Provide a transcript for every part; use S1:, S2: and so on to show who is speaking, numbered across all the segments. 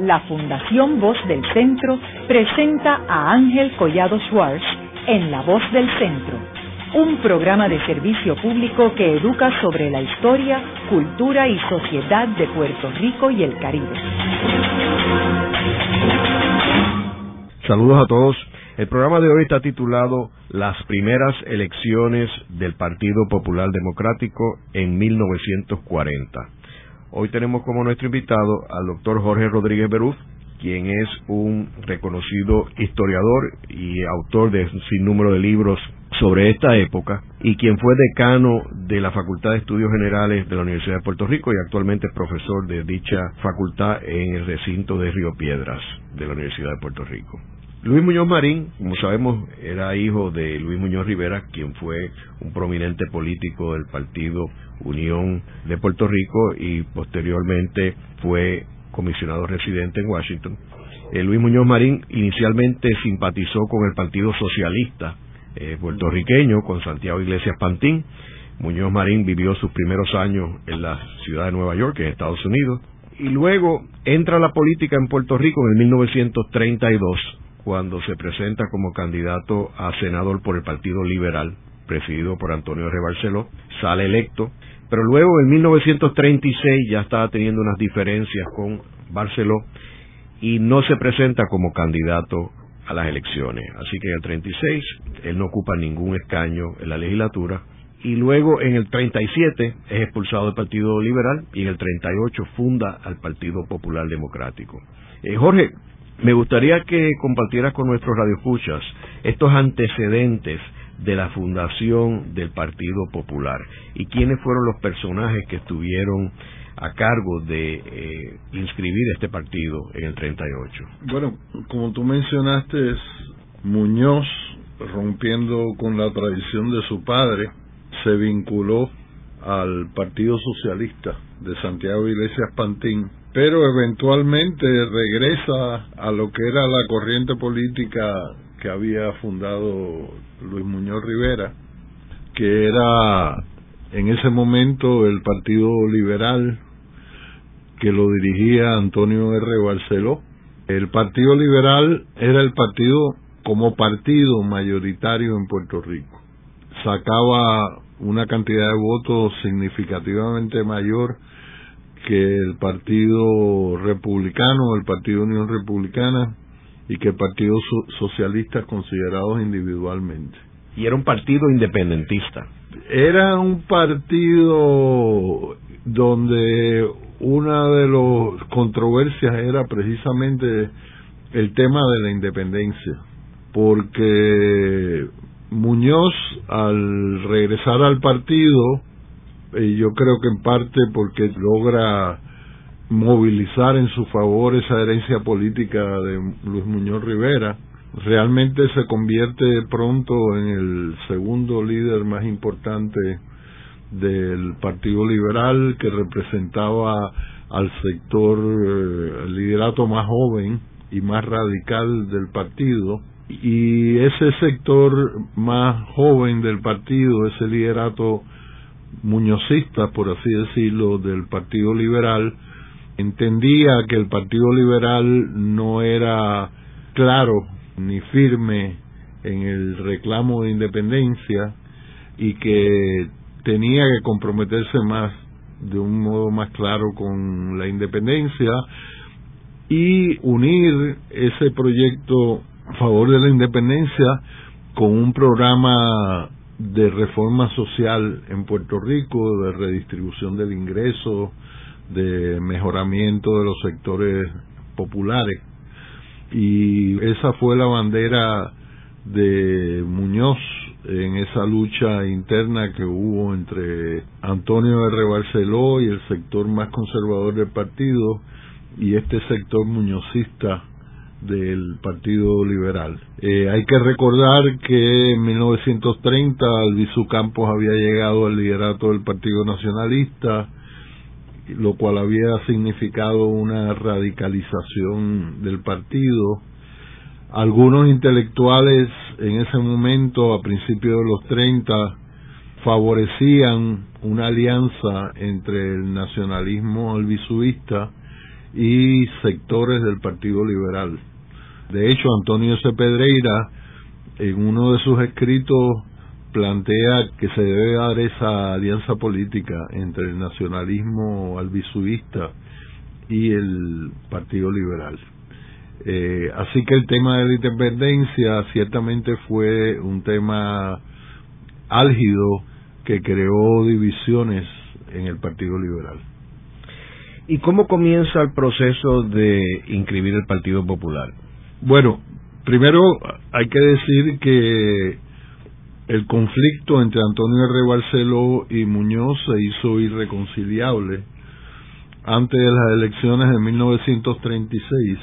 S1: la Fundación Voz del Centro presenta a Ángel Collado Schwartz en La Voz del Centro, un programa de servicio público que educa sobre la historia, cultura y sociedad de Puerto Rico y el Caribe.
S2: Saludos a todos. El programa de hoy está titulado Las primeras elecciones del Partido Popular Democrático en 1940. Hoy tenemos como nuestro invitado al doctor Jorge Rodríguez Beruz, quien es un reconocido historiador y autor de un sinnúmero de libros sobre esta época y quien fue decano de la Facultad de Estudios Generales de la Universidad de Puerto Rico y actualmente es profesor de dicha facultad en el recinto de Río Piedras de la Universidad de Puerto Rico. Luis Muñoz Marín, como sabemos, era hijo de Luis Muñoz Rivera, quien fue un prominente político del Partido Unión de Puerto Rico y posteriormente fue comisionado residente en Washington. Eh, Luis Muñoz Marín inicialmente simpatizó con el Partido Socialista eh, puertorriqueño, con Santiago Iglesias Pantín. Muñoz Marín vivió sus primeros años en la ciudad de Nueva York, en Estados Unidos, y luego entra a la política en Puerto Rico en 1932 cuando se presenta como candidato a senador por el Partido Liberal, presidido por Antonio R. Barceló, sale electo, pero luego en 1936 ya estaba teniendo unas diferencias con Barceló y no se presenta como candidato a las elecciones. Así que en el 36 él no ocupa ningún escaño en la legislatura y luego en el 37 es expulsado del Partido Liberal y en el 38 funda al Partido Popular Democrático. Eh, Jorge, me gustaría que compartieras con nuestros radioescuchas estos antecedentes de la fundación del Partido Popular y quiénes fueron los personajes que estuvieron a cargo de eh, inscribir este partido en el 38.
S3: Bueno, como tú mencionaste, Muñoz, rompiendo con la tradición de su padre, se vinculó al Partido Socialista de Santiago Iglesias Pantín pero eventualmente regresa a lo que era la corriente política que había fundado Luis Muñoz Rivera, que era en ese momento el Partido Liberal que lo dirigía Antonio R. Barceló. El Partido Liberal era el partido como partido mayoritario en Puerto Rico. Sacaba una cantidad de votos significativamente mayor que el Partido Republicano, el Partido Unión Republicana y que el Partido Socialista considerados individualmente.
S2: Y era un partido independentista.
S3: Era un partido donde una de las controversias era precisamente el tema de la independencia, porque Muñoz al regresar al partido y yo creo que en parte porque logra movilizar en su favor esa herencia política de Luis Muñoz Rivera, realmente se convierte pronto en el segundo líder más importante del Partido Liberal que representaba al sector, eh, liderato más joven y más radical del partido. Y ese sector más joven del partido, ese liderato muñozista, por así decirlo, del Partido Liberal, entendía que el Partido Liberal no era claro ni firme en el reclamo de independencia y que tenía que comprometerse más de un modo más claro con la independencia y unir ese proyecto favor de la independencia con un programa de reforma social en Puerto Rico, de redistribución del ingreso, de mejoramiento de los sectores populares. Y esa fue la bandera de Muñoz en esa lucha interna que hubo entre Antonio R. Barceló y el sector más conservador del partido y este sector muñozista del Partido Liberal. Eh, hay que recordar que en 1930 Albizu Campos había llegado al liderato del Partido Nacionalista, lo cual había significado una radicalización del partido. Algunos intelectuales en ese momento, a principios de los 30, favorecían una alianza entre el nacionalismo albizuista y sectores del Partido Liberal. De hecho, Antonio C. Pedreira, en uno de sus escritos, plantea que se debe dar esa alianza política entre el nacionalismo albisuista y el Partido Liberal. Eh, así que el tema de la independencia ciertamente fue un tema álgido que creó divisiones en el Partido Liberal.
S2: ¿Y cómo comienza el proceso de inscribir el Partido Popular?
S3: Bueno, primero hay que decir que el conflicto entre Antonio R. Barceló y Muñoz se hizo irreconciliable antes de las elecciones de 1936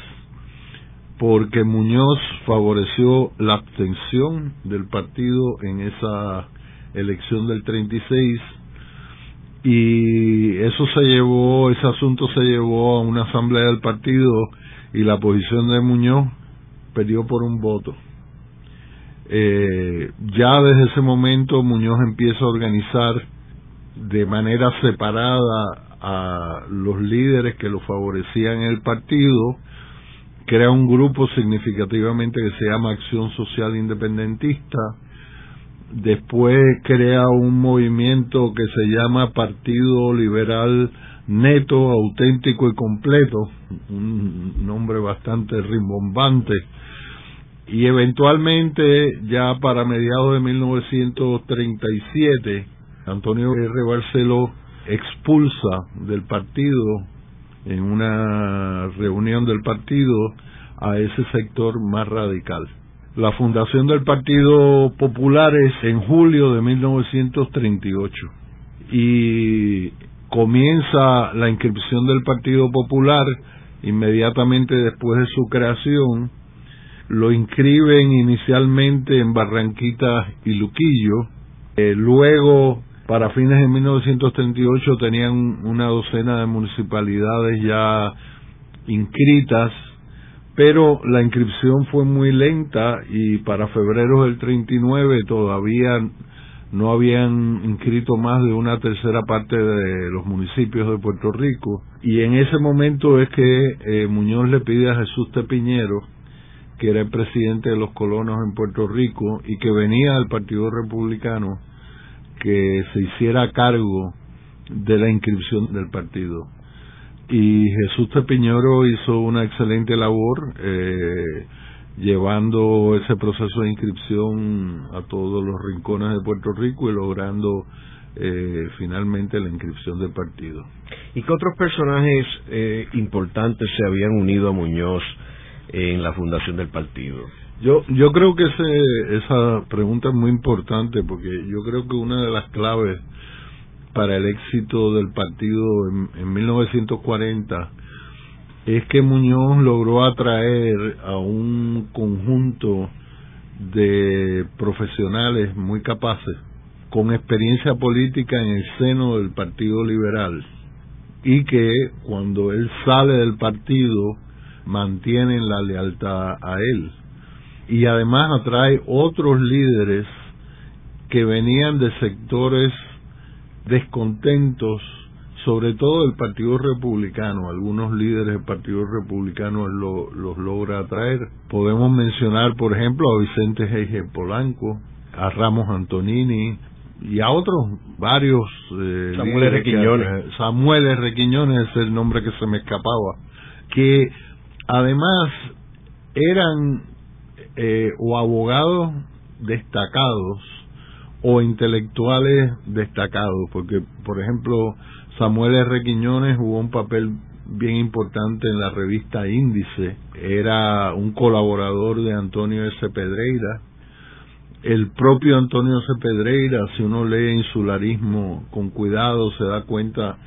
S3: porque Muñoz favoreció la abstención del partido en esa elección del 36 y eso se llevó, ese asunto se llevó a una asamblea del partido y la posición de Muñoz perdió por un voto. Eh, ya desde ese momento Muñoz empieza a organizar de manera separada a los líderes que lo favorecían en el partido crea un grupo significativamente que se llama Acción Social Independentista, después crea un movimiento que se llama Partido Liberal Neto, Auténtico y Completo, un nombre bastante rimbombante, y eventualmente ya para mediados de 1937, Antonio R. Barceló expulsa del partido en una reunión del partido a ese sector más radical. La fundación del Partido Popular es en julio de 1938 y comienza la inscripción del Partido Popular inmediatamente después de su creación. Lo inscriben inicialmente en Barranquita y Luquillo, eh, luego para fines de 1938 tenían una docena de municipalidades ya inscritas, pero la inscripción fue muy lenta y para febrero del 39 todavía no habían inscrito más de una tercera parte de los municipios de Puerto Rico. Y en ese momento es que eh, Muñoz le pide a Jesús Tepiñero, que era el presidente de los colonos en Puerto Rico y que venía del Partido Republicano, que se hiciera cargo de la inscripción del partido. Y Jesús Tepiñoro hizo una excelente labor eh, llevando ese proceso de inscripción a todos los rincones de Puerto Rico y logrando eh, finalmente la inscripción del partido.
S2: ¿Y qué otros personajes eh, importantes se habían unido a Muñoz en la fundación del partido?
S3: Yo, yo creo que ese, esa pregunta es muy importante porque yo creo que una de las claves para el éxito del partido en, en 1940 es que Muñoz logró atraer a un conjunto de profesionales muy capaces con experiencia política en el seno del Partido Liberal y que cuando él sale del partido mantienen la lealtad a él y además atrae otros líderes que venían de sectores descontentos, sobre todo del Partido Republicano. Algunos líderes del Partido Republicano los logra atraer. Podemos mencionar, por ejemplo, a Vicente G. Polanco, a Ramos Antonini y a otros varios.
S2: Eh, Samuel Requiñones.
S3: Samuel Requiñones es el nombre que se me escapaba. Que además eran eh, o abogados destacados o intelectuales destacados, porque por ejemplo Samuel R. Quiñones jugó un papel bien importante en la revista Índice, era un colaborador de Antonio S. Pedreira, el propio Antonio S. Pedreira, si uno lee insularismo con cuidado, se da cuenta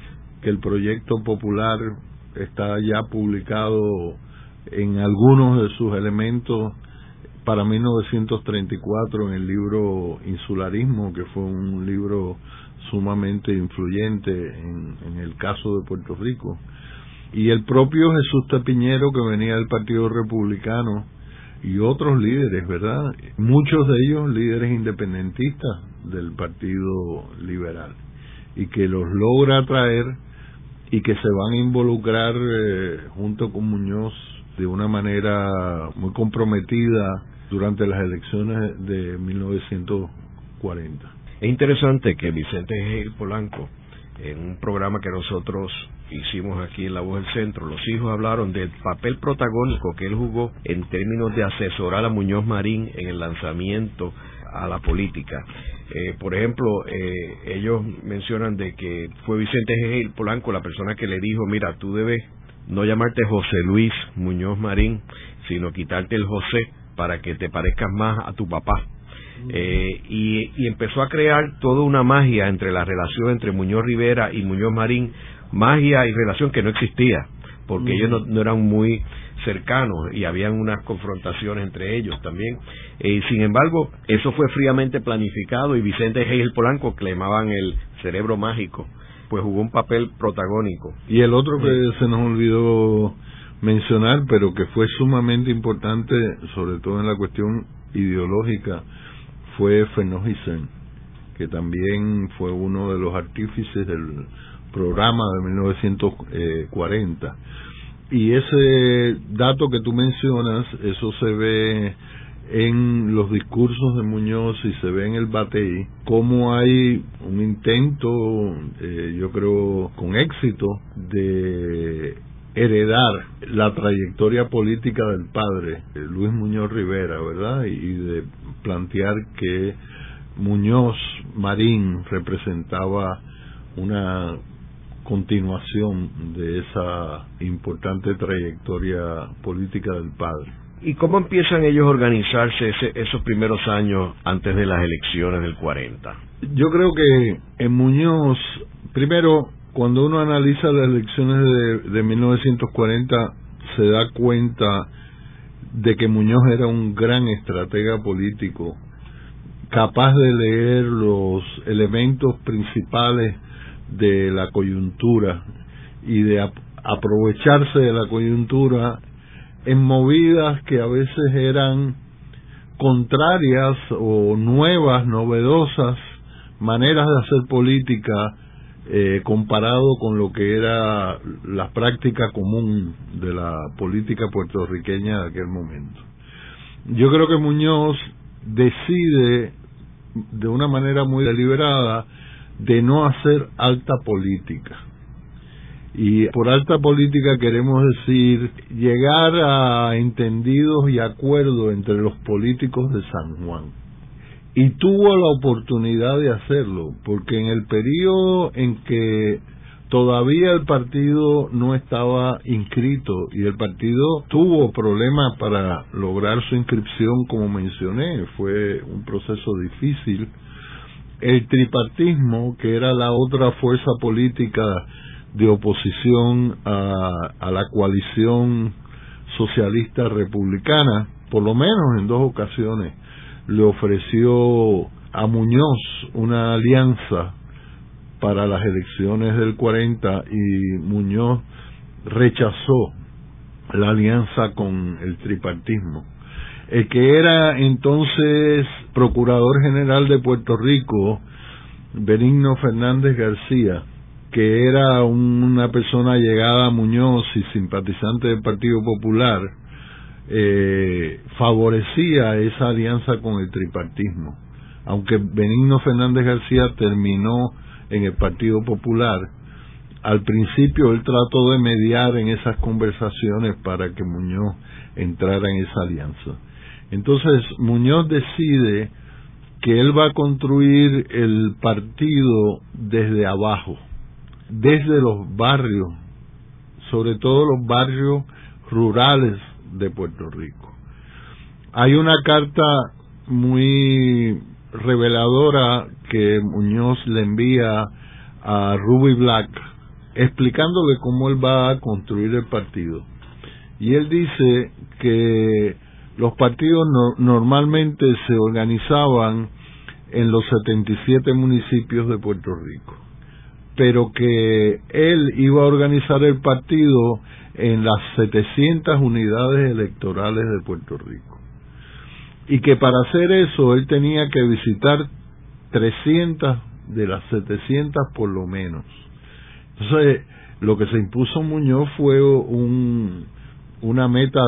S3: que el proyecto popular está ya publicado en algunos de sus elementos para 1934 en el libro Insularismo, que fue un libro sumamente influyente en, el caso de Puerto Rico. Y el propio Jesús Tapiñero, que venía del Partido Republicano, y otros líderes, ¿verdad? Muchos de ellos líderes independentistas del Partido Liberal, y que los logra traer y que se van a involucrar eh, junto con Muñoz de una manera muy comprometida durante las elecciones de 1940.
S2: Es interesante que Vicente G. Polanco, en un programa que nosotros hicimos aquí en La Voz del Centro, los hijos hablaron del papel protagónico que él jugó en términos de asesorar a Muñoz Marín en el lanzamiento a la política. Eh, por ejemplo, eh, ellos mencionan de que fue Vicente G. Polanco la persona que le dijo, mira, tú debes no llamarte José Luis Muñoz Marín, sino quitarte el José para que te parezcas más a tu papá. Eh, y, empezó a crear toda una magia entre la relación entre Muñoz Rivera y Muñoz Marín, magia y relación que no existía, porque ellos no, eran muy cercanos y habían unas confrontaciones entre ellos también. Eh, sin embargo, eso fue fríamente planificado y Vicente Hegel Polanco, llamaban el cerebro mágico, pues jugó un papel protagónico.
S3: Y el otro que se nos olvidó mencionar, pero que fue sumamente importante, sobre todo en la cuestión ideológica, fue Fenojisen, que también fue uno de los artífices del programa de 1940. Y ese dato que tú mencionas, eso se ve en los discursos de Muñoz y se ve en el Batey, cómo hay un intento, eh, yo creo, con éxito, de heredar la trayectoria política del padre, eh, Luis Muñoz Rivera, ¿verdad? Y de plantear que Muñoz Marín representaba una continuación de esa importante trayectoria política del padre.
S2: ¿Y cómo empiezan ellos a organizarse esos primeros años antes de las elecciones del 40?
S3: Yo creo que en Muñoz, primero, cuando uno analiza las elecciones de, de 1940, se da cuenta de que Muñoz era un gran estratega político, capaz de leer los elementos principales de la coyuntura y de aprovecharse de la coyuntura en movidas que a veces eran contrarias o nuevas, novedosas, maneras de hacer política eh, comparado con lo que era la práctica común de la política puertorriqueña de aquel momento. Yo creo que Muñoz decide de una manera muy deliberada de no hacer alta política. Y por alta política queremos decir llegar a entendidos y acuerdos entre los políticos de San Juan y tuvo la oportunidad de hacerlo, porque en el periodo en que todavía el partido no estaba inscrito y el partido tuvo problemas para lograr su inscripción, como mencioné, fue un proceso difícil. El tripartismo, que era la otra fuerza política de oposición a, la coalición socialista republicana, por lo menos en dos ocasiones, le ofreció a Muñoz una alianza para las elecciones del 40 y Muñoz rechazó la alianza con el tripartismo. El que era entonces Procurador General de Puerto Rico, Benigno Fernández García, que era una persona llegada a Muñoz y simpatizante del Partido Popular, eh, favorecía esa alianza con el tripartismo. Aunque Benigno Fernández García terminó en el Partido Popular, al principio él trató de mediar en esas conversaciones para que Muñoz entrara en esa alianza. Entonces Muñoz decide que él va a construir el partido desde abajo, desde los barrios, sobre todo los barrios rurales de Puerto Rico. Hay una carta muy reveladora que Muñoz le envía a Ruby Black explicándole cómo él va a construir el partido. Y él dice que los partidos normalmente se organizaban en los 77 municipios de Puerto Rico, pero que él iba a organizar el partido en las 700 unidades electorales de Puerto Rico. Y que para hacer eso él tenía que visitar 300 de las 700 por lo menos. Entonces, lo que se impuso Muñoz fue un, una meta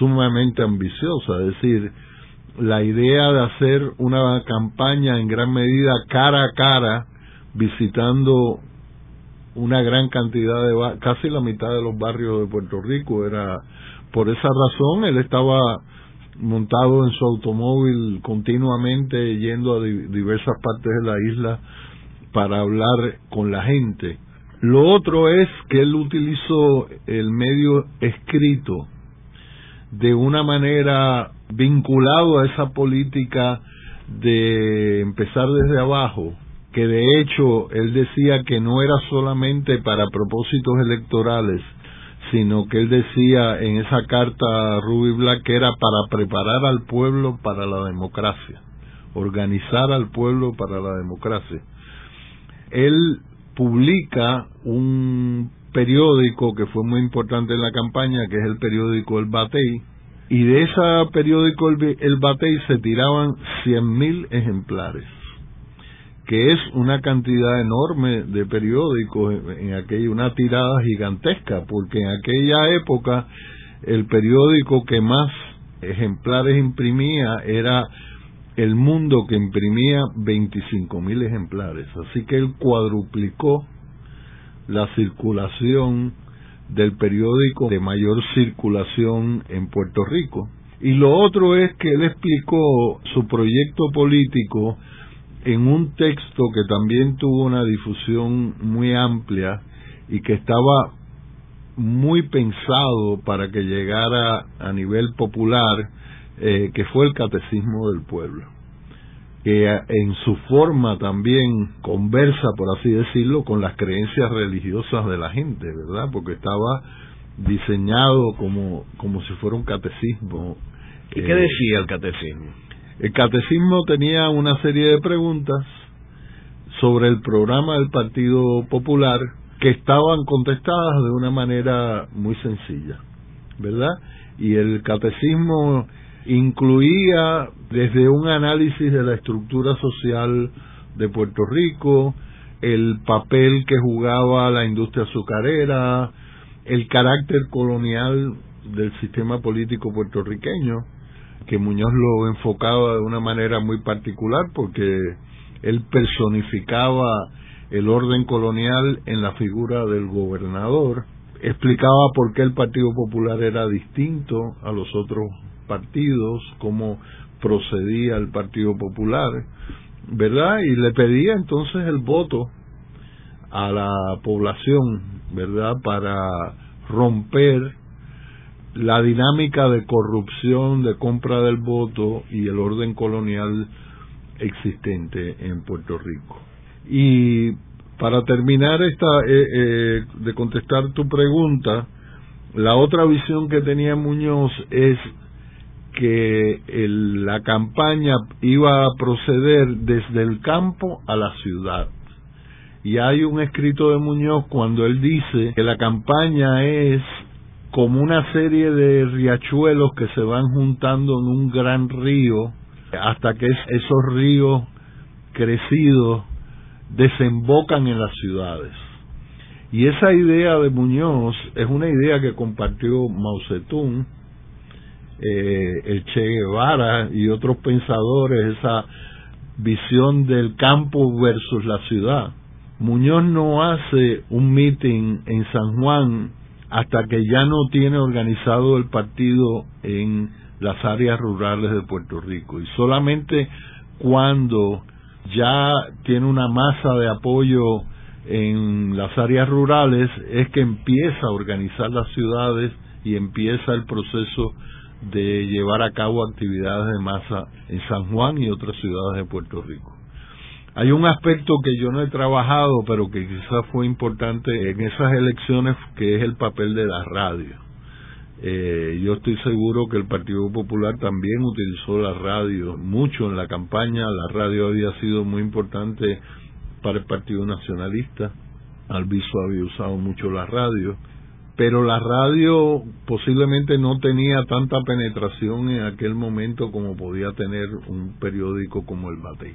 S3: sumamente ambiciosa, es decir, la idea de hacer una campaña en gran medida cara a cara, visitando una gran cantidad de casi la mitad de los barrios de Puerto Rico era por esa razón él estaba montado en su automóvil continuamente yendo a diversas partes de la isla para hablar con la gente. Lo otro es que él utilizó el medio escrito de una manera vinculado a esa política de empezar desde abajo, que de hecho él decía que no era solamente para propósitos electorales, sino que él decía en esa carta a Ruby Black que era para preparar al pueblo para la democracia, organizar al pueblo para la democracia. Él publica un periódico que fue muy importante en la campaña, que es el periódico El Batey, y de ese periódico El, Batey se tiraban 100.000 ejemplares que es una cantidad enorme de periódicos en aquella una tirada gigantesca porque en aquella época el periódico que más ejemplares imprimía era El Mundo que imprimía 25 mil ejemplares. Así que él cuadruplicó la circulación del periódico de mayor circulación en Puerto Rico. Y lo otro es que él explicó su proyecto político en un texto que también tuvo una difusión muy amplia y que estaba muy pensado para que llegara a nivel popular, eh, que fue el Catecismo del Pueblo, que en su forma también conversa, por así decirlo, con las creencias religiosas de la gente, ¿verdad? Porque estaba diseñado como, como si fuera un catecismo.
S2: ¿Y qué eh, decía el catecismo?
S3: El catecismo tenía una serie de preguntas sobre el programa del Partido Popular que estaban contestadas de una manera muy sencilla, ¿verdad? Y el catecismo incluía desde un análisis de la estructura social de Puerto Rico, el papel que jugaba la industria azucarera, el carácter colonial del sistema político puertorriqueño, que Muñoz lo enfocaba de una manera muy particular porque él personificaba el orden colonial en la figura del gobernador, explicaba por qué el Partido Popular era distinto a los otros partidos, cómo procedía el Partido Popular, ¿verdad? Y le pedía entonces el voto a la población, ¿verdad? Para romper la dinámica de corrupción, de compra del voto y el orden colonial existente en Puerto Rico. Y para terminar esta eh, eh, de contestar tu pregunta, la otra visión que tenía Muñoz es que la campaña iba a proceder desde el campo a la ciudad. Y hay un escrito de Muñoz cuando él dice que la campaña es como una serie de riachuelos que se van juntando en un gran río hasta que esos ríos crecidos desembocan en las ciudades. Y esa idea de Muñoz es una idea que compartió Mao Zedong, eh, el Che Guevara y otros pensadores, esa visión del campo versus la ciudad. Muñoz no hace un meeting en San Juan hasta que ya no tiene organizado el partido en las áreas rurales de Puerto Rico y solamente cuando ya tiene una masa de apoyo en las áreas rurales es que empieza a organizar las ciudades y empieza el proceso de llevar a cabo actividades de masa en San Juan y otras ciudades de Puerto Rico. Hay un aspecto que yo no he trabajado, pero que quizás fue importante en esas elecciones, que es el papel de la radio. Eh, yo estoy seguro que el Partido Popular también utilizó la radio mucho en la campaña. La radio había sido muy importante para el Partido Nacionalista. Alviso había usado mucho la radio pero la radio posiblemente no tenía tanta penetración en aquel momento como podía tener un periódico como el Batey.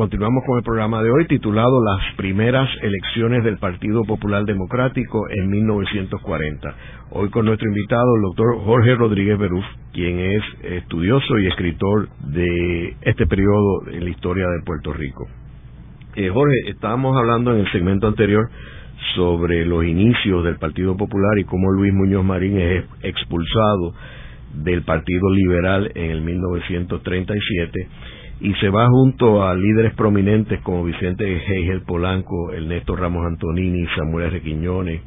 S2: Continuamos con el programa de hoy titulado Las primeras elecciones del Partido Popular Democrático en 1940. Hoy con nuestro invitado, el doctor Jorge Rodríguez Beruf, quien es estudioso y escritor de este periodo en la historia de Puerto Rico. Eh, Jorge, estábamos hablando en el segmento anterior sobre los inicios del Partido Popular y cómo Luis Muñoz Marín es expulsado del Partido Liberal en el 1937 y se va junto a líderes prominentes como Vicente Hegel Polanco, Ernesto Ramos Antonini, Samuel R. Quiñones,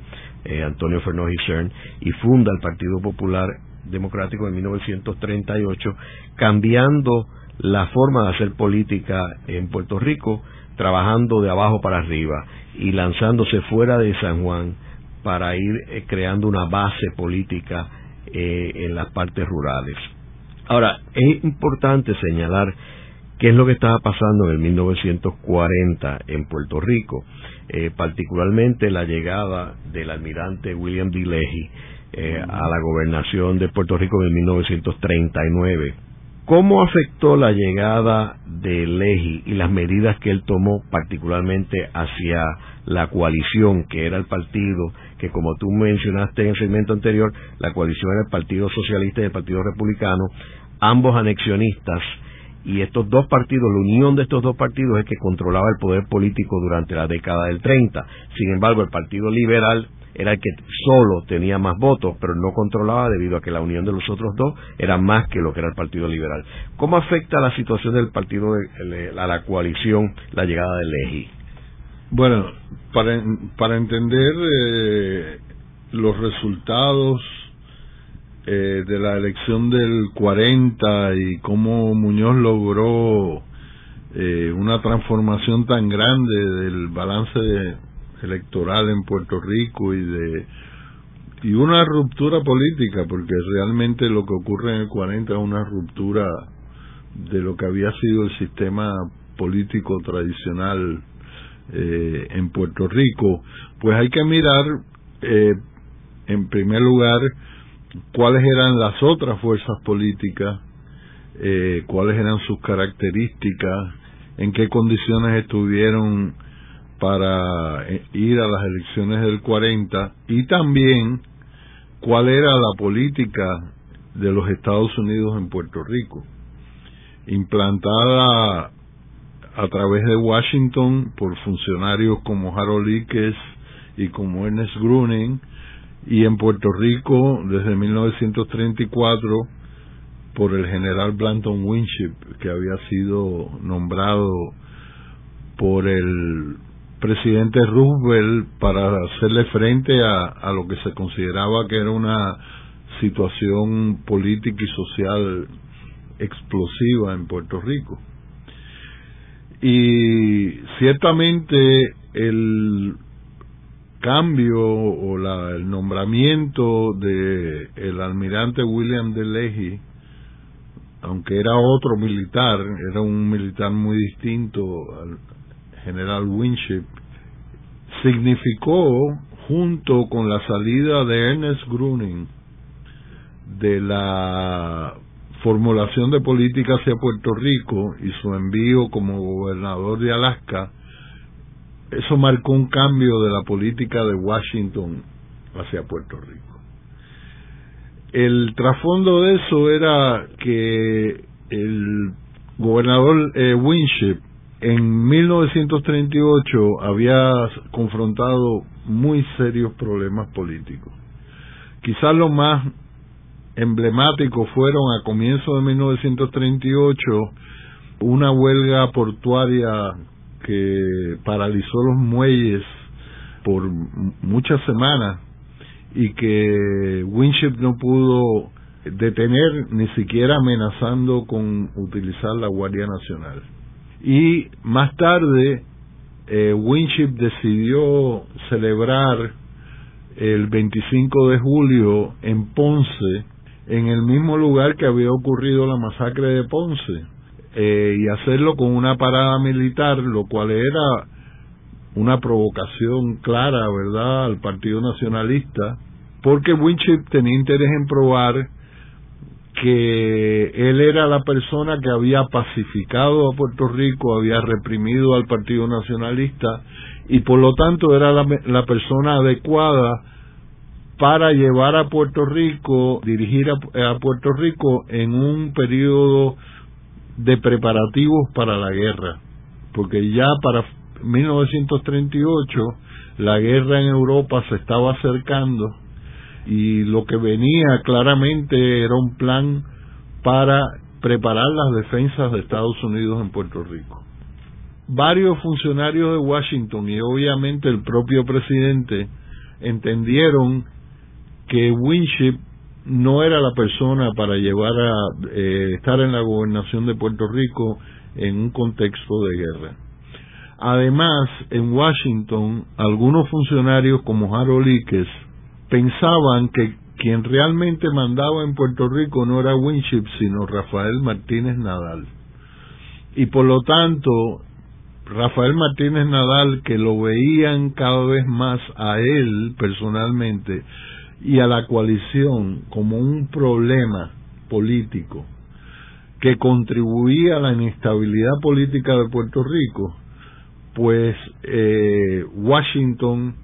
S2: eh, Antonio Fernández Cern, y funda el Partido Popular Democrático en 1938, cambiando la forma de hacer política en Puerto Rico, trabajando de abajo para arriba y lanzándose fuera de San Juan para ir eh, creando una base política eh, en las partes rurales. Ahora, es importante señalar qué es lo que estaba pasando en el 1940 en Puerto Rico, eh, particularmente la llegada del almirante William D. Leahy eh, a la gobernación de Puerto Rico en 1939. ¿Cómo afectó la llegada de Leahy y las medidas que él tomó particularmente hacia la coalición, que era el partido que como tú mencionaste en el segmento anterior, la coalición era el Partido Socialista y el Partido Republicano, ambos anexionistas, y estos dos partidos, la unión de estos dos partidos es que controlaba el poder político durante la década del 30. Sin embargo, el Partido Liberal era el que solo tenía más votos, pero no controlaba debido a que la unión de los otros dos era más que lo que era el Partido Liberal. ¿Cómo afecta la situación del partido, de, a la coalición, la llegada de Leji?
S3: Bueno, para, para entender eh, los resultados eh, de la elección del 40 y cómo Muñoz logró eh, una transformación tan grande del balance electoral en Puerto Rico y de y una ruptura política porque realmente lo que ocurre en el 40 es una ruptura de lo que había sido el sistema político tradicional eh, en Puerto Rico. Pues hay que mirar eh, en primer lugar cuáles eran las otras fuerzas políticas, eh, cuáles eran sus características, en qué condiciones estuvieron para eh, ir a las elecciones del 40 y también cuál era la política de los Estados Unidos en Puerto Rico, implantada a través de Washington por funcionarios como Harold Ickes y como Ernest Gruning, y en Puerto Rico desde 1934 por el general Blanton Winship que había sido nombrado por el presidente Roosevelt para hacerle frente a, a lo que se consideraba que era una situación política y social explosiva en Puerto Rico. Y ciertamente el cambio o la, el nombramiento de el almirante William de Leahy, aunque era otro militar, era un militar muy distinto al general Winship, significó, junto con la salida de Ernest Gruning de la formulación de política hacia Puerto Rico y su envío como gobernador de Alaska, eso marcó un cambio de la política de Washington hacia Puerto Rico. El trasfondo de eso era que el gobernador eh, Winship en 1938 había confrontado muy serios problemas políticos. Quizás lo más emblemático fueron a comienzos de 1938 una huelga portuaria que paralizó los muelles por muchas semanas y que Winship no pudo detener ni siquiera amenazando con utilizar la Guardia Nacional. Y más tarde eh, Winship decidió celebrar el 25 de julio en Ponce, en el mismo lugar que había ocurrido la masacre de Ponce, eh, y hacerlo con una parada militar, lo cual era una provocación clara, ¿verdad?, al Partido Nacionalista, porque Winship tenía interés en probar que él era la persona que había pacificado a Puerto Rico, había reprimido al Partido Nacionalista y por lo tanto era la, la persona adecuada para llevar a Puerto Rico, dirigir a, a Puerto Rico en un periodo de preparativos para la guerra, porque ya para 1938 la guerra en Europa se estaba acercando y lo que venía claramente era un plan para preparar las defensas de Estados Unidos en Puerto Rico. Varios funcionarios de Washington y obviamente el propio presidente entendieron que Winship no era la persona para llevar a eh, estar en la gobernación de Puerto Rico en un contexto de guerra. Además, en Washington, algunos funcionarios como Harold Ickes pensaban que quien realmente mandaba en Puerto Rico no era Winship, sino Rafael Martínez Nadal. Y por lo tanto, Rafael Martínez Nadal, que lo veían cada vez más a él personalmente y a la coalición como un problema político que contribuía a la inestabilidad política de Puerto Rico, pues eh, Washington,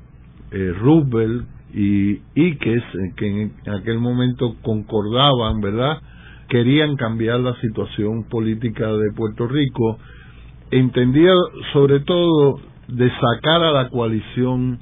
S3: eh, Roosevelt, y Iques, que en aquel momento concordaban, ¿verdad? Querían cambiar la situación política de Puerto Rico, entendía sobre todo de sacar a la coalición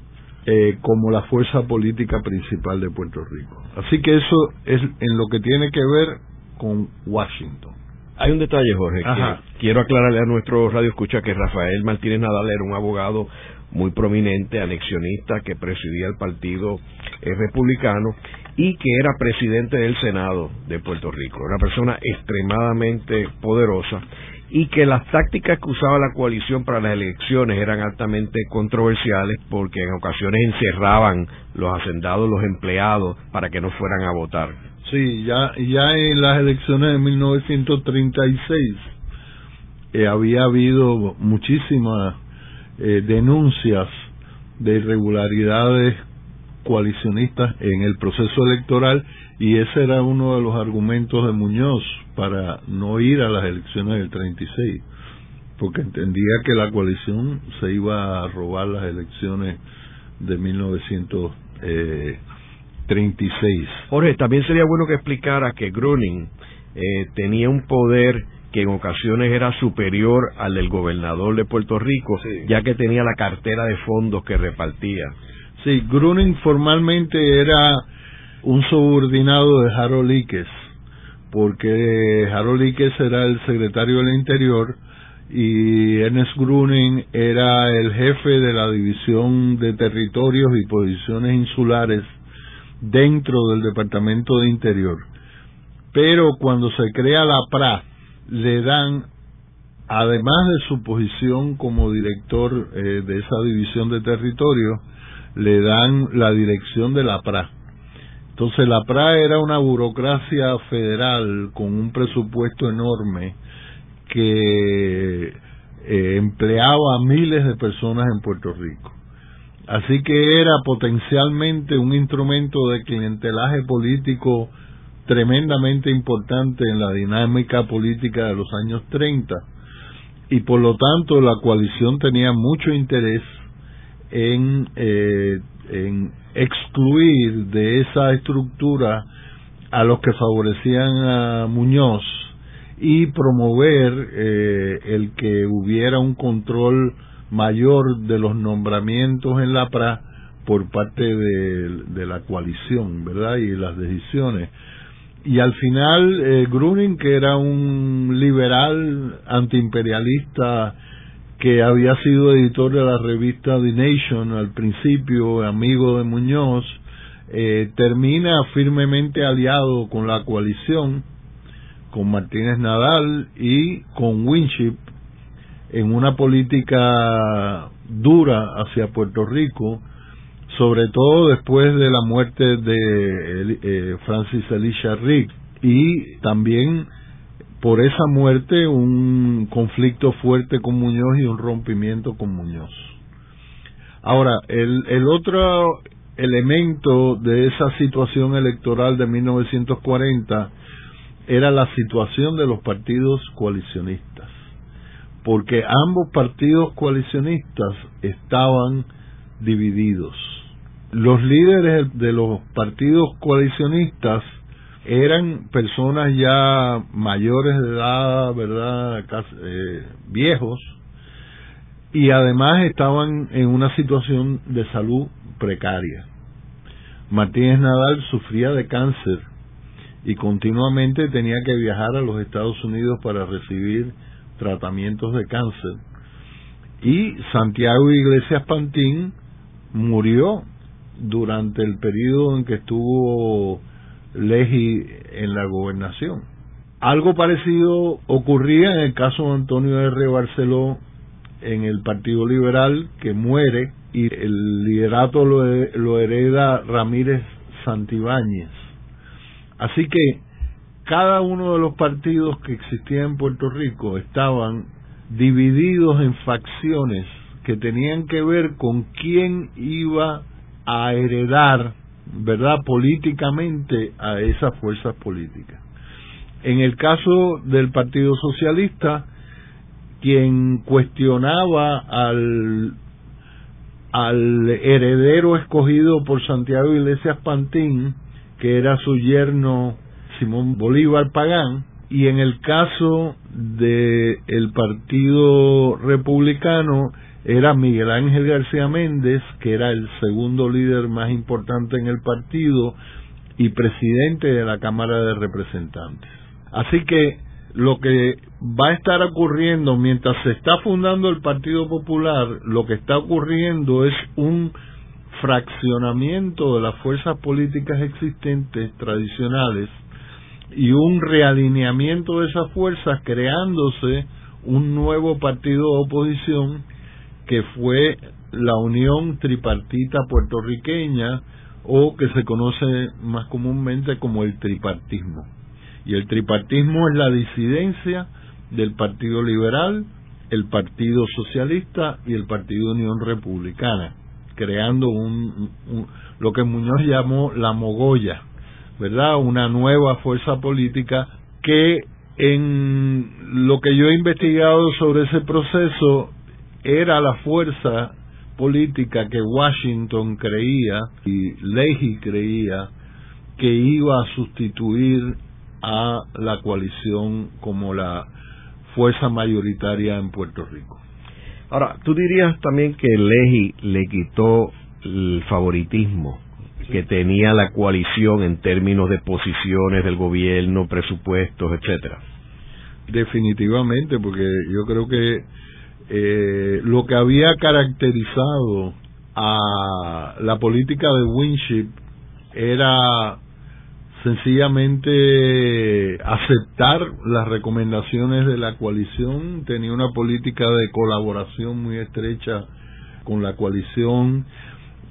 S3: eh, como la fuerza política principal de Puerto Rico. Así que eso es en lo que tiene que ver con Washington.
S2: Hay un detalle, Jorge, que quiero aclararle a nuestro radio escucha que Rafael Martínez Nadal era un abogado muy prominente, anexionista, que presidía el partido eh, republicano y que era presidente del Senado de Puerto Rico. Una persona extremadamente poderosa y que las tácticas que usaba la coalición para las elecciones eran altamente controversiales porque en ocasiones encerraban los hacendados, los empleados, para que no fueran a votar.
S3: Sí, ya, ya en las elecciones de 1936 eh, había habido muchísimas eh, denuncias de irregularidades coalicionistas en el proceso electoral y ese era uno de los argumentos de Muñoz para no ir a las elecciones del 36 porque entendía que la coalición se iba a robar las elecciones de 1936.
S2: Jorge, también sería bueno que explicara que Gruning eh, tenía un poder que en ocasiones era superior al del gobernador de Puerto Rico, ya que tenía la cartera de fondos que repartía.
S3: Sí, Gruning formalmente era un subordinado de Harold Ickes, porque Harold Ickes era el secretario del Interior y Ernest Gruning era el jefe de la división de territorios y posiciones insulares dentro del Departamento de Interior. Pero cuando se crea la PRA, le dan, además de su posición como director eh, de esa división de territorio, le dan la dirección de la PRA. Entonces la PRA era una burocracia federal con un presupuesto enorme que eh, empleaba a miles de personas en Puerto Rico. Así que era potencialmente un instrumento de clientelaje político tremendamente importante en la dinámica política de los años 30 y por lo tanto la coalición tenía mucho interés en, eh, excluir de esa estructura a los que favorecían a Muñoz y promover eh, el que hubiera un control mayor de los nombramientos en la PRA por parte de, de la coalición, ¿verdad? Y las decisiones y al final eh, Gruning, que era un liberal antiimperialista que había sido editor de la revista The Nation al principio, amigo de Muñoz, eh, termina firmemente aliado con la coalición, con Martínez Nadal y con Winship en una política dura hacia Puerto Rico, sobre todo después de la muerte de eh, Francis Elisha Rick y también por esa muerte un conflicto fuerte con Muñoz y un rompimiento con Muñoz. Ahora, el, el otro elemento de esa situación electoral de 1940 era la situación de los partidos coalicionistas, porque ambos partidos coalicionistas estaban divididos. Los líderes de los partidos coalicionistas eran personas ya mayores de edad, ¿verdad? Eh, viejos, y además estaban en una situación de salud precaria. Martínez Nadal sufría de cáncer y continuamente tenía que viajar a los Estados Unidos para recibir tratamientos de cáncer. Y Santiago Iglesias Pantín murió durante el periodo en que estuvo Legi en la gobernación. Algo parecido ocurría en el caso de Antonio R. Barceló en el Partido Liberal, que muere y el liderato lo, lo hereda Ramírez Santibáñez. Así que cada uno de los partidos que existían en Puerto Rico estaban divididos en facciones que tenían que ver con quién iba a heredar ¿verdad?, políticamente a esas fuerzas políticas. En el caso del Partido Socialista, quien cuestionaba al, al heredero escogido por Santiago Iglesias Pantín, que era su yerno Simón Bolívar Pagán, y en el caso del el Partido Republicano, era Miguel Ángel García Méndez, que era el segundo líder más importante en el partido y presidente de la Cámara de Representantes. Así que lo que va a estar ocurriendo mientras se está fundando el Partido Popular, lo que está ocurriendo es un fraccionamiento de las fuerzas políticas existentes tradicionales y un realineamiento de esas fuerzas creándose un nuevo partido de oposición que fue la Unión Tripartita Puertorriqueña o que se conoce más comúnmente como el tripartismo. Y el tripartismo es la disidencia del Partido Liberal, el Partido Socialista y el Partido Unión Republicana, creando un, lo que Muñoz llamó la mogolla, ¿verdad? Una nueva fuerza política que en lo que yo he investigado sobre ese proceso era la fuerza política que Washington creía y Leahy creía que iba a sustituir a la coalición como la fuerza mayoritaria en Puerto Rico.
S2: Ahora, tú dirías también que Leahy le quitó el favoritismo que tenía la coalición en términos de posiciones del gobierno, presupuestos, etcétera.
S3: Definitivamente, porque yo creo que eh, lo que había caracterizado a la política de Winship era sencillamente aceptar las recomendaciones de la coalición, tenía una política de colaboración muy estrecha con la coalición,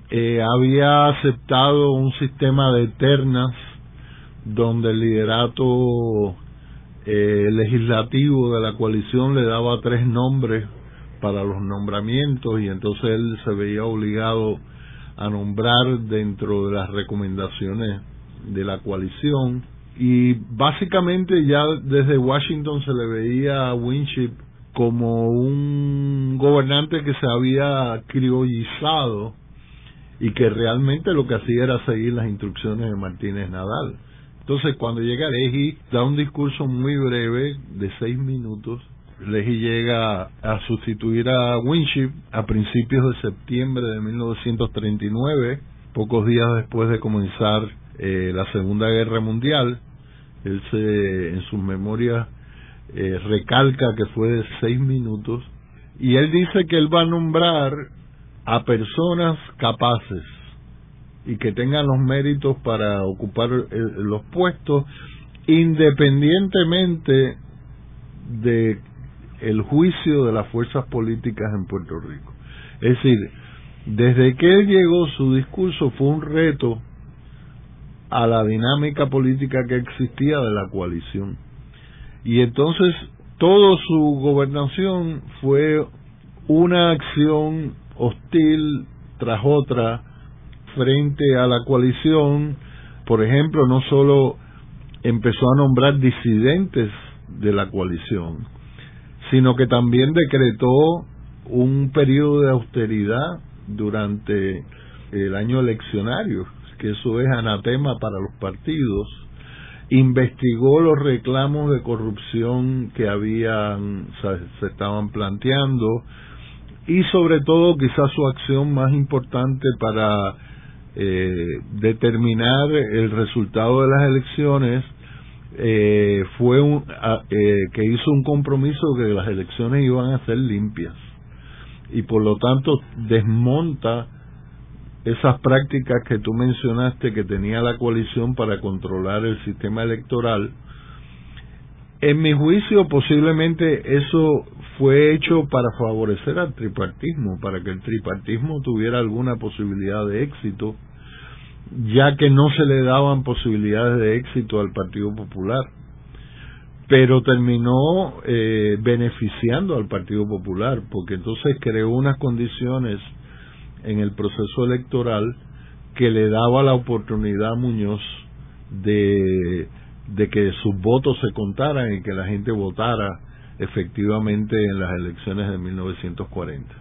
S3: eh, había aceptado un sistema de ternas donde el liderato eh, legislativo de la coalición le daba tres nombres para los nombramientos y entonces él se veía obligado a nombrar dentro de las recomendaciones de la coalición y básicamente ya desde Washington se le veía a Winship como un gobernante que se había criollizado y que realmente lo que hacía era seguir las instrucciones de Martínez Nadal. Entonces cuando llega Leji da un discurso muy breve de seis minutos Leahy llega a sustituir a Winship a principios de septiembre de 1939, pocos días después de comenzar eh, la Segunda Guerra Mundial. Él se, en sus memorias eh, recalca que fue de seis minutos y él dice que él va a nombrar a personas capaces y que tengan los méritos para ocupar eh, los puestos independientemente de el juicio de las fuerzas políticas en Puerto Rico. Es decir, desde que él llegó su discurso fue un reto a la dinámica política que existía de la coalición. Y entonces toda su gobernación fue una acción hostil tras otra frente a la coalición. Por ejemplo, no solo empezó a nombrar disidentes de la coalición, sino que también decretó un periodo de austeridad durante el año eleccionario, que eso es anatema para los partidos, investigó los reclamos de corrupción que habían se estaban planteando y sobre todo quizás su acción más importante para eh, determinar el resultado de las elecciones eh, fue un, eh, que hizo un compromiso que las elecciones iban a ser limpias y por lo tanto desmonta esas prácticas que tú mencionaste que tenía la coalición para controlar el sistema electoral. En mi juicio, posiblemente eso fue hecho para favorecer al tripartismo, para que el tripartismo tuviera alguna posibilidad de éxito, ya que no se le daban posibilidades de éxito al Partido Popular pero terminó eh, beneficiando al Partido Popular, porque entonces creó unas condiciones en el proceso electoral que le daba la oportunidad a Muñoz de, de que sus votos se contaran y que la gente votara efectivamente en las elecciones de 1940.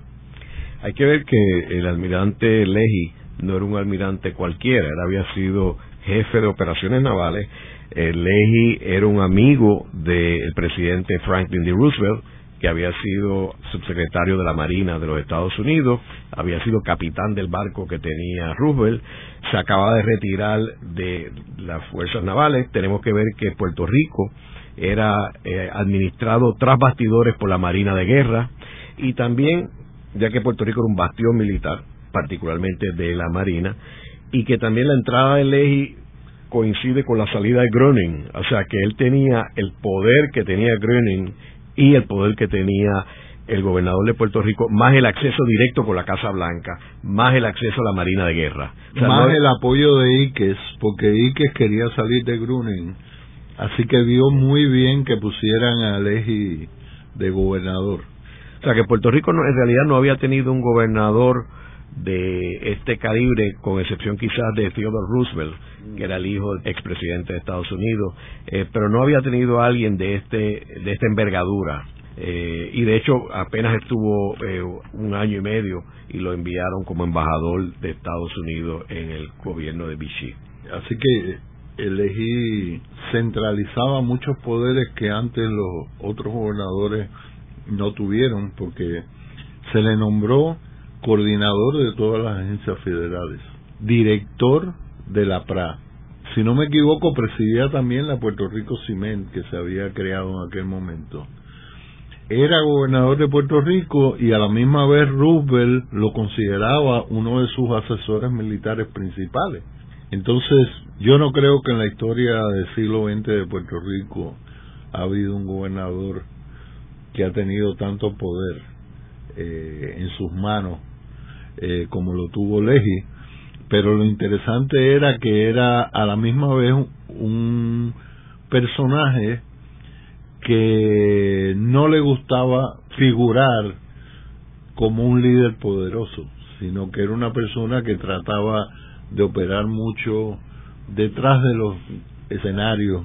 S2: Hay que ver que el almirante Leahy no era un almirante cualquiera, él había sido jefe de operaciones navales Leahy era un amigo del presidente Franklin D. Roosevelt, que había sido subsecretario de la Marina de los Estados Unidos, había sido capitán del barco que tenía Roosevelt, se acaba de retirar de las fuerzas navales. Tenemos que ver que Puerto Rico era eh, administrado tras bastidores por la Marina de Guerra y también, ya que Puerto Rico era un bastión militar, particularmente de la Marina, y que también la entrada de Leahy coincide con la salida de Groening, o sea que él tenía el poder que tenía Groening y el poder que tenía el gobernador de Puerto Rico, más el acceso directo con la Casa Blanca, más el acceso a la Marina de Guerra.
S3: más el apoyo de Iques, porque Iques quería salir de Groening, así que vio muy bien que pusieran a Leji de gobernador.
S2: O sea que Puerto Rico en realidad no había tenido un gobernador de este calibre, con excepción quizás de Theodore Roosevelt, que era el hijo del expresidente de Estados Unidos, eh, pero no había tenido alguien de este de esta envergadura. Eh, y de hecho apenas estuvo eh, un año y medio y lo enviaron como embajador de Estados Unidos en el gobierno de Vichy.
S3: Así que elegí centralizaba muchos poderes que antes los otros gobernadores no tuvieron porque se le nombró coordinador de todas las agencias federales, director de la PRA. Si no me equivoco, presidía también la Puerto Rico Cement que se había creado en aquel momento. Era gobernador de Puerto Rico y a la misma vez Roosevelt lo consideraba uno de sus asesores militares principales. Entonces, yo no creo que en la historia del siglo XX de Puerto Rico ha habido un gobernador que ha tenido tanto poder eh, en sus manos eh, como lo tuvo Leji, pero lo interesante era que era a la misma vez un personaje que no le gustaba figurar como un líder poderoso, sino que era una persona que trataba de operar mucho detrás de los escenarios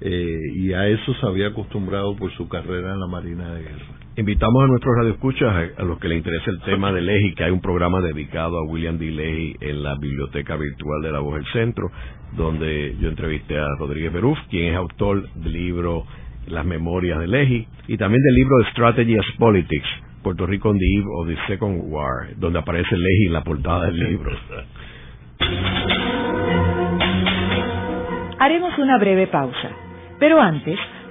S3: eh, y a eso se había acostumbrado por su carrera en la Marina de Guerra.
S2: Invitamos a nuestros radioescuchas, a, los que les interese el tema de Leji, que hay un programa dedicado a William D. Leji en la Biblioteca Virtual de la Voz del Centro, donde yo entrevisté a Rodríguez Beruf, quien es autor del libro Las Memorias de Leji, y también del libro Strategy as Politics, Puerto Rico on the Eve of the Second War, donde aparece Leji en la portada del libro.
S1: Haremos una breve pausa, pero antes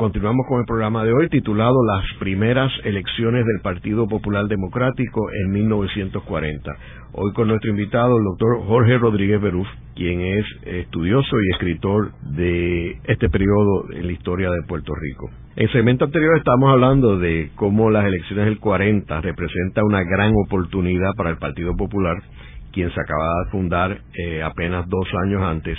S2: Continuamos con el programa de hoy titulado Las primeras elecciones del Partido Popular Democrático en 1940. Hoy con nuestro invitado, el doctor Jorge Rodríguez Beruf, quien es estudioso y escritor de este periodo en la historia de Puerto Rico. En el segmento anterior estábamos hablando de cómo las elecciones del 40 representan una gran oportunidad para el Partido Popular, quien se acaba de fundar eh, apenas dos años antes,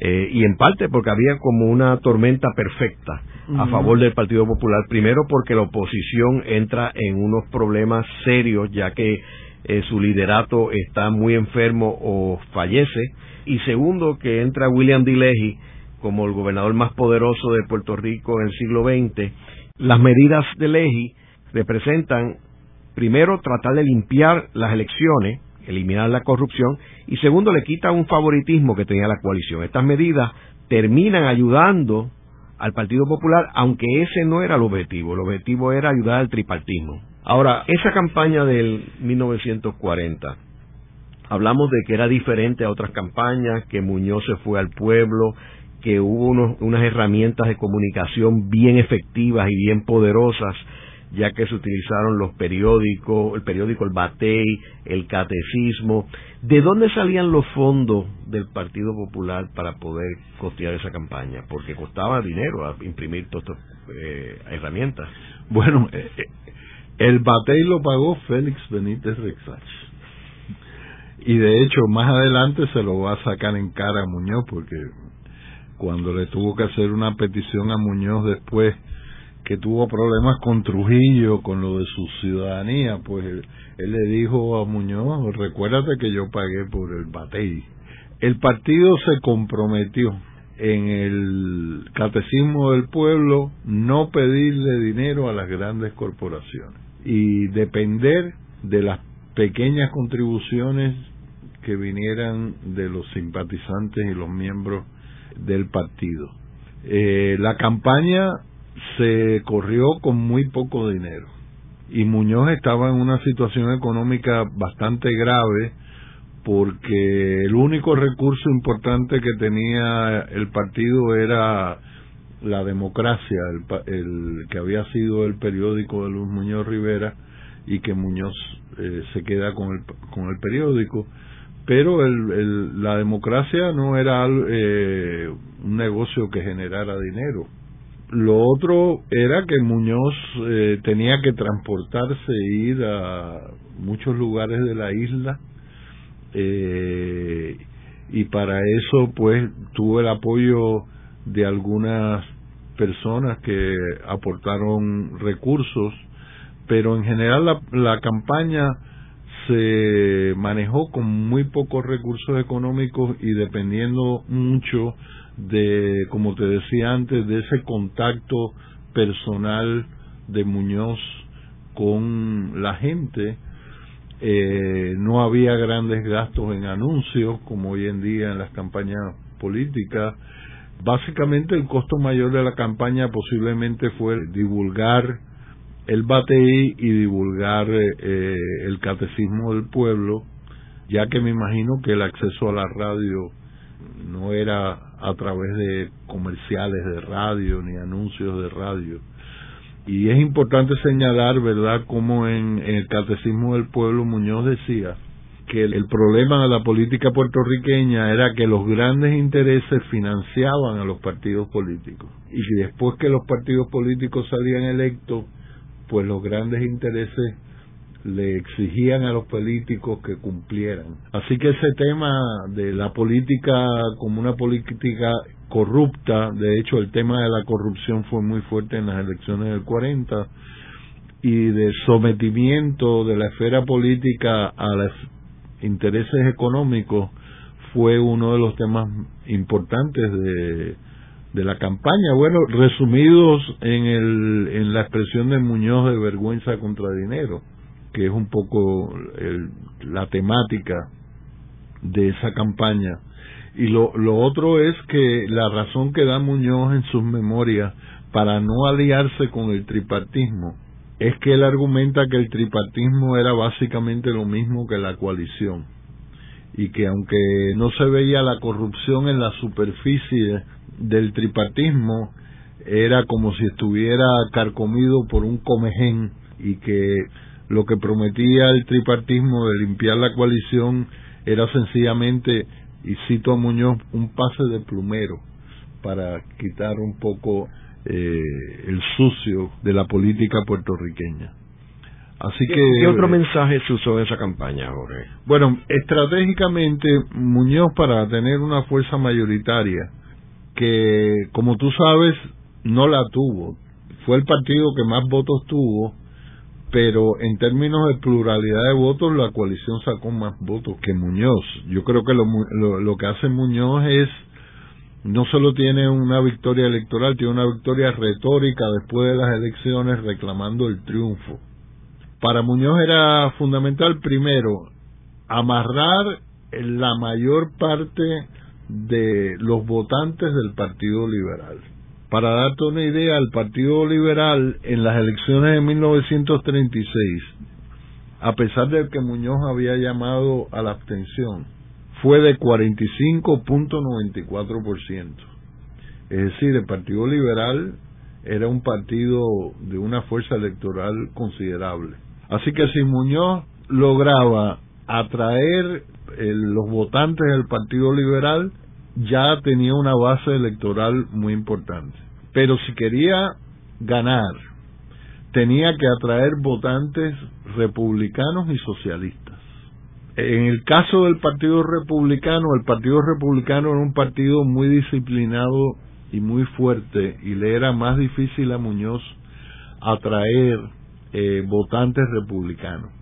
S2: eh, y en parte porque había como una tormenta perfecta a favor del Partido Popular. Primero porque la oposición entra en unos problemas serios ya que eh, su liderato está muy enfermo o fallece. Y segundo que entra William D. Leahy como el gobernador más poderoso de Puerto Rico en el siglo XX. Las medidas de Leahy representan primero tratar de limpiar las elecciones, eliminar la corrupción y segundo le quita un favoritismo que tenía la coalición. Estas medidas terminan ayudando al Partido Popular, aunque ese no era el objetivo, el objetivo era ayudar al tripartismo. Ahora, esa campaña del 1940, hablamos de que era diferente a otras campañas, que Muñoz se fue al pueblo, que hubo unas herramientas de comunicación bien efectivas y bien poderosas ya que se utilizaron los periódicos, el periódico El Batey, el Catecismo. ¿De dónde salían los fondos del Partido Popular para poder costear esa campaña? Porque costaba dinero imprimir todas estas eh, herramientas.
S3: Bueno, eh, eh, el Batey lo pagó Félix Benítez Rexach. Y de hecho, más adelante se lo va a sacar en cara a Muñoz, porque cuando le tuvo que hacer una petición a Muñoz después que tuvo problemas con Trujillo, con lo de su ciudadanía, pues él, le dijo a Muñoz, recuérdate que yo pagué por el batey. El partido se comprometió en el catecismo del pueblo no pedirle dinero a las grandes corporaciones y depender de las pequeñas contribuciones que vinieran de los simpatizantes y los miembros del partido. Eh, la campaña se corrió con muy poco dinero. Y Muñoz estaba en una situación económica bastante grave porque el único recurso importante que tenía el partido era la democracia, el, que había sido el periódico de Luis Muñoz Rivera y que Muñoz eh, se queda con el, con el periódico, pero el, la democracia no era eh, un negocio que generara dinero lo otro era que Muñoz eh, tenía que transportarse e ir a muchos lugares de la isla eh, y para eso pues tuvo el apoyo de algunas personas que aportaron recursos, pero en general la, la campaña se manejó con muy pocos recursos económicos y dependiendo mucho de, como te decía antes, de ese contacto personal de Muñoz con la gente. Eh, no había grandes gastos en anuncios como hoy en día en las campañas políticas. Básicamente el costo mayor de la campaña posiblemente fue divulgar el BATI y divulgar eh, el catecismo del pueblo, ya que me imagino que el acceso a la radio no era a través de comerciales de radio ni anuncios de radio. Y es importante señalar, ¿verdad?, como en, el Catecismo del Pueblo Muñoz decía que el, problema de la política puertorriqueña era que los grandes intereses financiaban a los partidos políticos y después que los partidos políticos salían electos, pues los grandes intereses le exigían a los políticos que cumplieran. Así que ese tema de la política como una política corrupta, de hecho el tema de la corrupción fue muy fuerte en las elecciones del 40 y de sometimiento de la esfera política a los intereses económicos fue uno de los temas importantes de, la campaña. Bueno, resumidos en, el, en la expresión de Muñoz de vergüenza contra dinero que es un poco la temática de esa campaña. Y lo, lo otro es que la razón que da Muñoz en sus memorias para no aliarse con el tripartismo es que él argumenta que el tripartismo era básicamente lo mismo que la coalición y que aunque no se veía la corrupción en la superficie del tripartismo, era como si estuviera carcomido por un comején y que lo que prometía el tripartismo de limpiar la coalición era sencillamente, y cito a Muñoz, un pase de plumero para quitar un poco eh, el sucio de la política puertorriqueña.
S2: Así que, ¿Qué otro mensaje se usó en esa campaña, Jorge?
S3: Bueno, estratégicamente Muñoz para tener una fuerza mayoritaria que, como tú sabes, no la tuvo. Fue el partido que más votos tuvo, pero en términos de pluralidad de votos, la coalición sacó más votos que Muñoz. Yo creo que lo, lo, lo que hace Muñoz es no solo tiene una victoria electoral, tiene una victoria retórica después de las elecciones reclamando el triunfo. Para Muñoz era fundamental, primero, amarrar la mayor parte de los votantes del Partido Liberal. Para darte una idea, el Partido Liberal en las elecciones de 1936, a pesar de que Muñoz había llamado a la abstención, fue de 45.94%. Es decir, el Partido Liberal era un partido de una fuerza electoral considerable. Así que si Muñoz lograba atraer eh, los votantes del Partido Liberal, ya tenía una base electoral muy importante. Pero si quería ganar, tenía que atraer votantes republicanos y socialistas. En el caso del Partido Republicano, el Partido Republicano era un partido muy disciplinado y muy fuerte y le era más difícil a Muñoz atraer eh, votantes republicanos.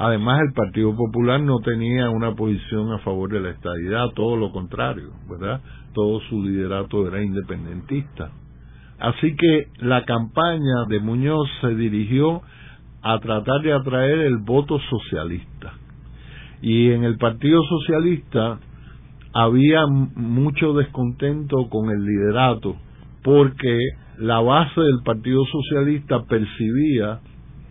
S3: Además, el Partido Popular no tenía una posición a favor de la estadidad, todo lo contrario, ¿verdad? Todo su liderato era independentista. Así que la campaña de Muñoz se dirigió a tratar de atraer el voto socialista. Y en el Partido Socialista había mucho descontento con el liderato, porque la base del Partido Socialista percibía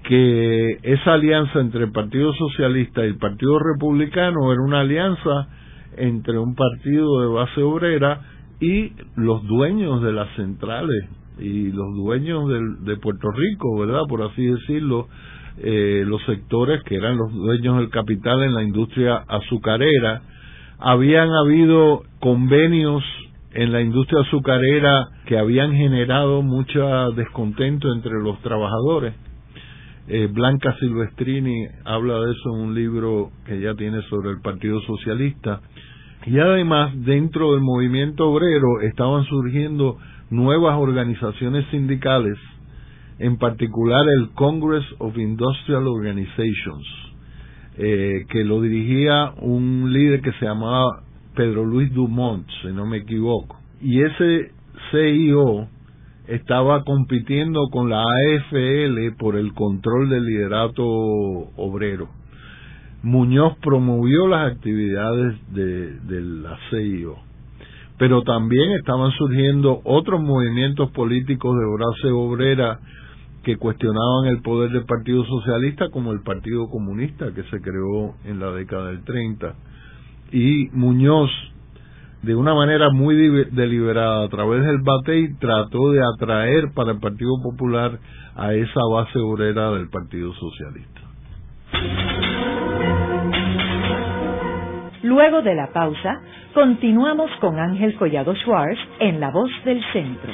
S3: que esa alianza entre el Partido Socialista y el Partido Republicano era una alianza entre un partido de base obrera y los dueños de las centrales y los dueños de Puerto Rico, ¿verdad? Por así decirlo, eh, los sectores que eran los dueños del capital en la industria azucarera. Habían habido convenios en la industria azucarera que habían generado mucho descontento entre los trabajadores eh, Blanca Silvestrini habla de eso en un libro que ya tiene sobre el Partido Socialista. Y además, dentro del movimiento obrero estaban surgiendo nuevas organizaciones sindicales, en particular el Congress of Industrial Organizations, eh, que lo dirigía un líder que se llamaba Pedro Luis Dumont, si no me equivoco. Y ese CIO estaba compitiendo con la AFL por el control del liderato obrero. Muñoz promovió las actividades de, la CIO, pero también estaban surgiendo otros movimientos políticos de base obrera que cuestionaban el poder del Partido Socialista como el Partido Comunista que se creó en la década del 30. Y Muñoz de una manera muy deliberada a través del BATEI trató de atraer para el Partido Popular a esa base obrera del Partido Socialista.
S1: Luego de la pausa, continuamos con Ángel Collado Schwartz en La Voz del Centro.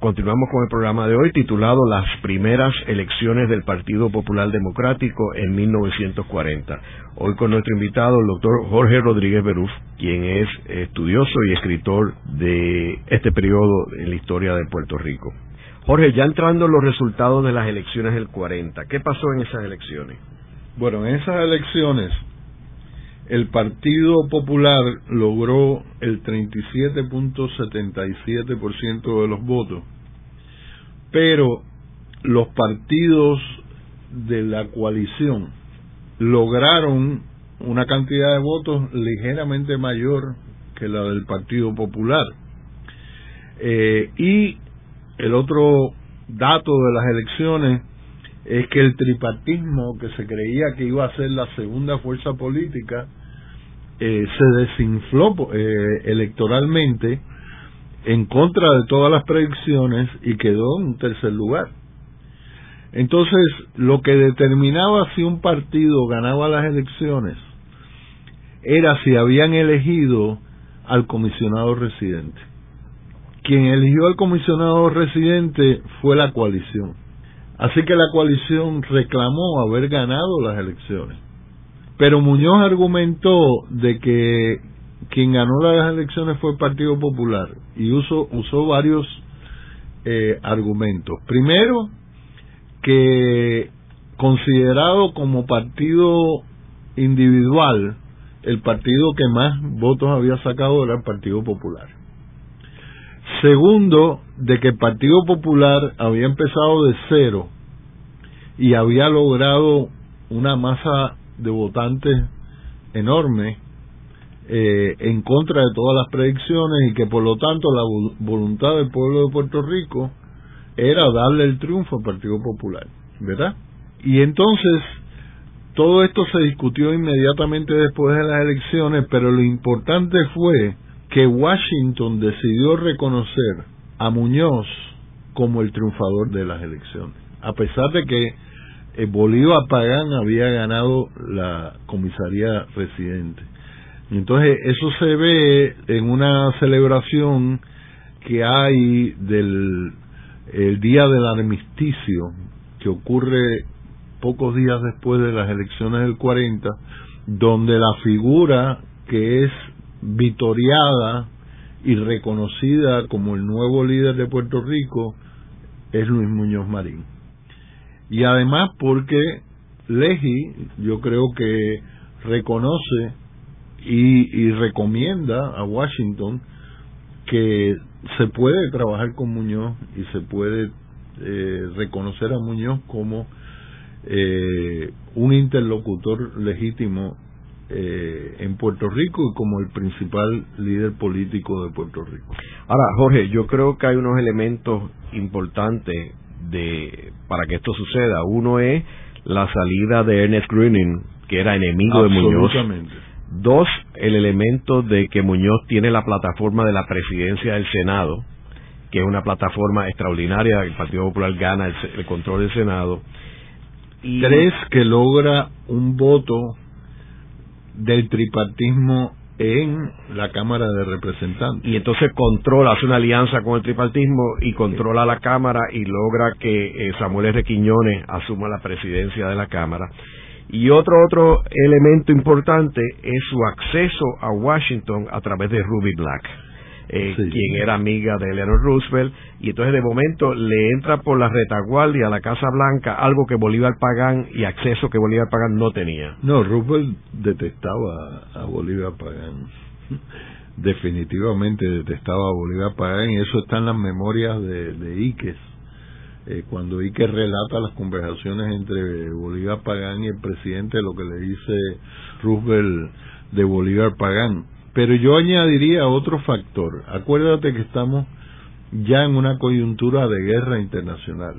S2: continuamos con el programa de hoy titulado Las primeras elecciones del Partido Popular Democrático en 1940. Hoy con nuestro invitado, el doctor Jorge Rodríguez Beruf, quien es estudioso y escritor de este periodo en la historia de Puerto Rico. Jorge, ya entrando en los resultados de las elecciones del 40, ¿qué pasó en esas elecciones?
S3: Bueno, en esas elecciones el Partido Popular logró el 37.77% de los votos, pero los partidos de la coalición lograron una cantidad de votos ligeramente mayor que la del Partido Popular. Eh, y el otro dato de las elecciones es que el tripartismo, que se creía que iba a ser la segunda fuerza política, eh, se desinfló eh, electoralmente en contra de todas las predicciones y quedó en tercer lugar. Entonces, lo que determinaba si un partido ganaba las elecciones era si habían elegido al comisionado residente. Quien eligió al comisionado residente fue la coalición. Así que la coalición reclamó haber ganado las elecciones. Pero Muñoz argumentó de que quien ganó las elecciones fue el Partido Popular y usó, usó varios eh, argumentos. Primero, que considerado como partido individual, el partido que más votos había sacado era el Partido Popular. Segundo, de que el Partido Popular había empezado de cero y había logrado una masa de votantes enorme eh, en contra de todas las predicciones y que por lo tanto la voluntad del pueblo de Puerto Rico era darle el triunfo al Partido Popular, ¿verdad? Y entonces todo esto se discutió inmediatamente después de las elecciones, pero lo importante fue que Washington decidió reconocer a Muñoz como el triunfador de las elecciones, a pesar de que eh, Bolívar Pagán había ganado la comisaría residente. Entonces eso se ve en una celebración que hay del el día del armisticio que ocurre pocos días después de las elecciones del 40, donde la figura que es vitoriada y reconocida como el nuevo líder de Puerto Rico es Luis Muñoz Marín y además porque Leji yo creo que reconoce y, recomienda a Washington que se puede trabajar con Muñoz y se puede eh, reconocer a Muñoz como eh, un interlocutor legítimo eh, en Puerto Rico y como el principal líder político de Puerto Rico.
S2: Ahora, Jorge, yo creo que hay unos elementos importantes de para que esto suceda. Uno es la salida de Ernest Gruning, que era enemigo de Muñoz. Dos, el elemento de que Muñoz tiene la plataforma de la presidencia del Senado, que es una plataforma extraordinaria, el Partido Popular gana el, control del Senado.
S3: Y Tres, que logra un voto del tripartismo en la Cámara de Representantes.
S2: Y entonces controla, hace una alianza con el tripartismo y controla la Cámara y logra que eh, Samuel R. Quiñones asuma la presidencia de la Cámara. Y otro otro elemento importante es su acceso a Washington a través de Ruby Black eh, quien era amiga de Eleanor Roosevelt, y entonces de momento le entra por la retaguardia a la Casa Blanca algo que Bolívar Pagán y acceso que Bolívar Pagán no tenía.
S3: No, Roosevelt detestaba a Bolívar Pagán. Definitivamente detestaba a Bolívar Pagán y eso está en las memorias de, de Iques. Eh, cuando Iques relata las conversaciones entre Bolívar Pagán y el presidente, lo que le dice Roosevelt de Bolívar Pagán pero yo añadiría otro factor. Acuérdate que estamos ya en una coyuntura de guerra internacional.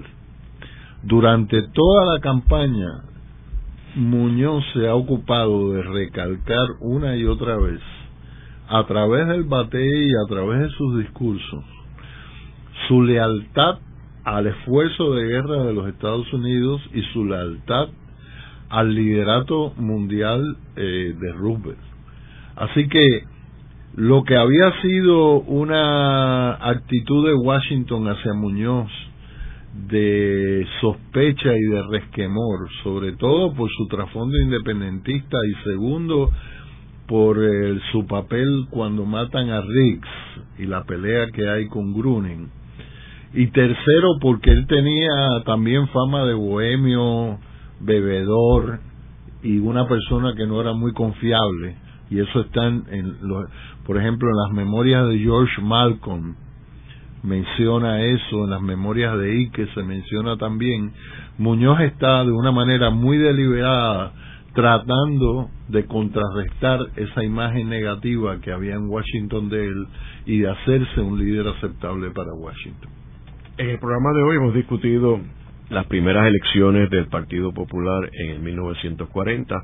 S3: Durante toda la campaña, Muñoz se ha ocupado de recalcar una y otra vez, a través del bate y a través de sus discursos, su lealtad al esfuerzo de guerra de los Estados Unidos y su lealtad al liderato mundial eh, de Roosevelt. Así que lo que había sido una actitud de Washington hacia Muñoz de sospecha y de resquemor, sobre todo por su trasfondo independentista y segundo por su papel cuando matan a Riggs y la pelea que hay con Gruning. Y tercero porque él tenía también fama de bohemio, bebedor y una persona que no era muy confiable. Y eso está en, por ejemplo, en las memorias de George Malcolm, menciona eso, en las memorias de Ike se menciona también. Muñoz está de una manera muy deliberada tratando de contrarrestar esa imagen negativa que había en Washington de él y de hacerse un líder aceptable para Washington.
S2: En el programa de hoy hemos discutido las primeras elecciones del Partido Popular en el 1940.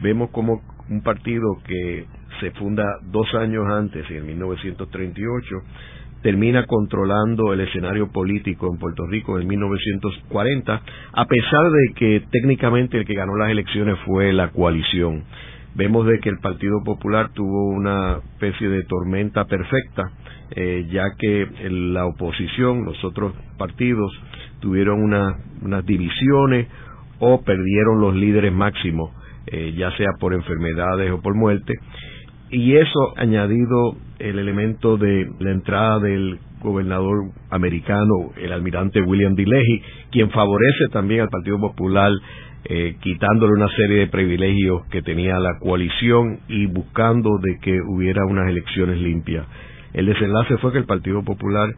S2: Vemos como un partido que se funda dos años antes, en 1938, termina controlando el escenario político en Puerto Rico en 1940, a pesar de que técnicamente el que ganó las elecciones fue la coalición. Vemos de que el Partido Popular tuvo una especie de tormenta perfecta, eh, ya que la oposición, los otros partidos, tuvieron unas divisiones o perdieron los líderes máximos, eh, ya sea por enfermedades o por muerte, y eso añadido el elemento de la entrada del gobernador americano, el almirante William D. Quien favorece también al Partido Popular, eh, quitándole una serie de privilegios que tenía la coalición y buscando de que hubiera unas elecciones limpias. El desenlace fue que el Partido Popular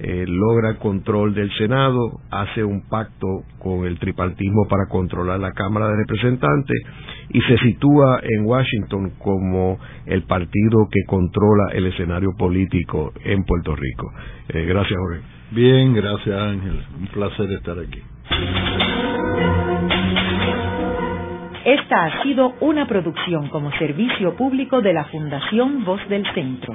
S2: eh, logra control del Senado, hace un pacto con el tripartismo para controlar la Cámara de Representantes y se sitúa en Washington como el partido que controla el escenario político en Puerto Rico. Eh, gracias, Jorge.
S3: Bien, gracias, Ángel. Un placer estar aquí.
S1: Esta ha sido una producción como servicio público de la Fundación Voz del Centro.